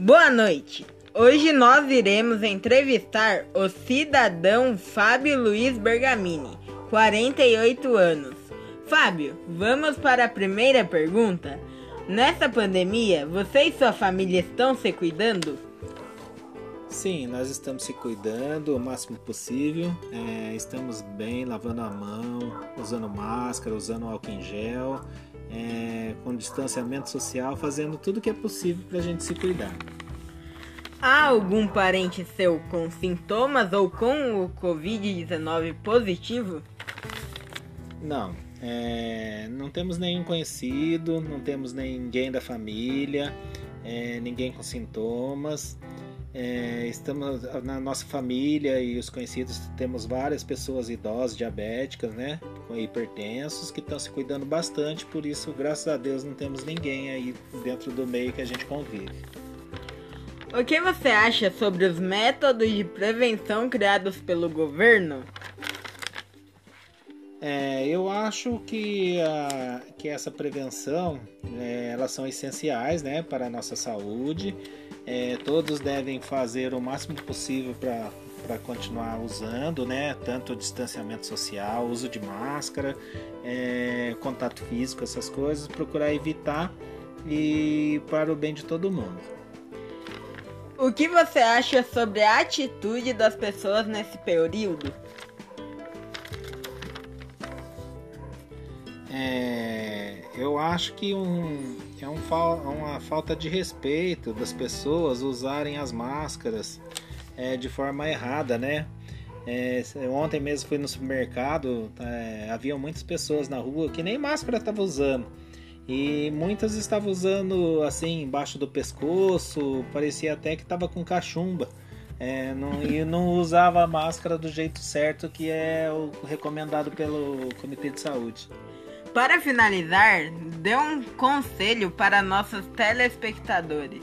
Boa noite. Hoje nós iremos entrevistar o cidadão Fábio Luiz Bergamini, 48 anos. Fábio, vamos para a primeira pergunta. Nessa pandemia, você e sua família estão se cuidando? Sim, nós estamos se cuidando o máximo possível. É, estamos bem, lavando a mão, usando máscara, usando álcool em gel, é, com distanciamento social, fazendo tudo que é possível para a gente se cuidar. Há algum parente seu com sintomas ou com o Covid-19 positivo? Não, é, não temos nenhum conhecido, não temos ninguém da família, é, ninguém com sintomas. É, estamos na nossa família e os conhecidos temos várias pessoas idosas, diabéticas, né, com hipertensos que estão se cuidando bastante. Por isso, graças a Deus, não temos ninguém aí dentro do meio que a gente convive. O que você acha sobre os métodos de prevenção criados pelo governo? É, eu acho que, a, que essa prevenção é, elas são essenciais né, para a nossa saúde. É, todos devem fazer o máximo possível para continuar usando, né, tanto o distanciamento social, uso de máscara, é, contato físico, essas coisas, procurar evitar e para o bem de todo mundo. O que você acha sobre a atitude das pessoas nesse período? É, eu acho que um, é um, uma falta de respeito das pessoas usarem as máscaras é, de forma errada, né? É, ontem mesmo fui no supermercado, é, havia muitas pessoas na rua que nem máscara estavam usando. E muitas estavam usando assim embaixo do pescoço, parecia até que estava com cachumba. É, não, e não usava a máscara do jeito certo que é o recomendado pelo Comitê de Saúde. Para finalizar, dê um conselho para nossos telespectadores.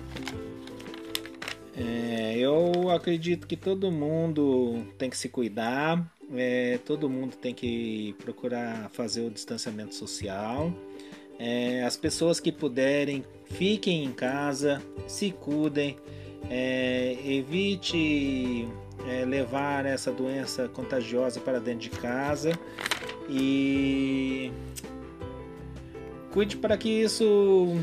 É, eu acredito que todo mundo tem que se cuidar, é, todo mundo tem que procurar fazer o distanciamento social. É, as pessoas que puderem, fiquem em casa, se cuidem, é, evite é, levar essa doença contagiosa para dentro de casa e cuide para que isso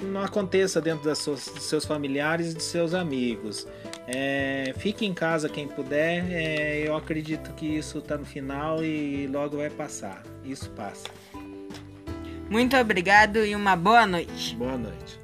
não aconteça dentro das suas, dos seus familiares e dos seus amigos. É, fique em casa quem puder. É, eu acredito que isso está no final e logo vai passar. Isso passa. Muito obrigado e uma boa noite. Boa noite.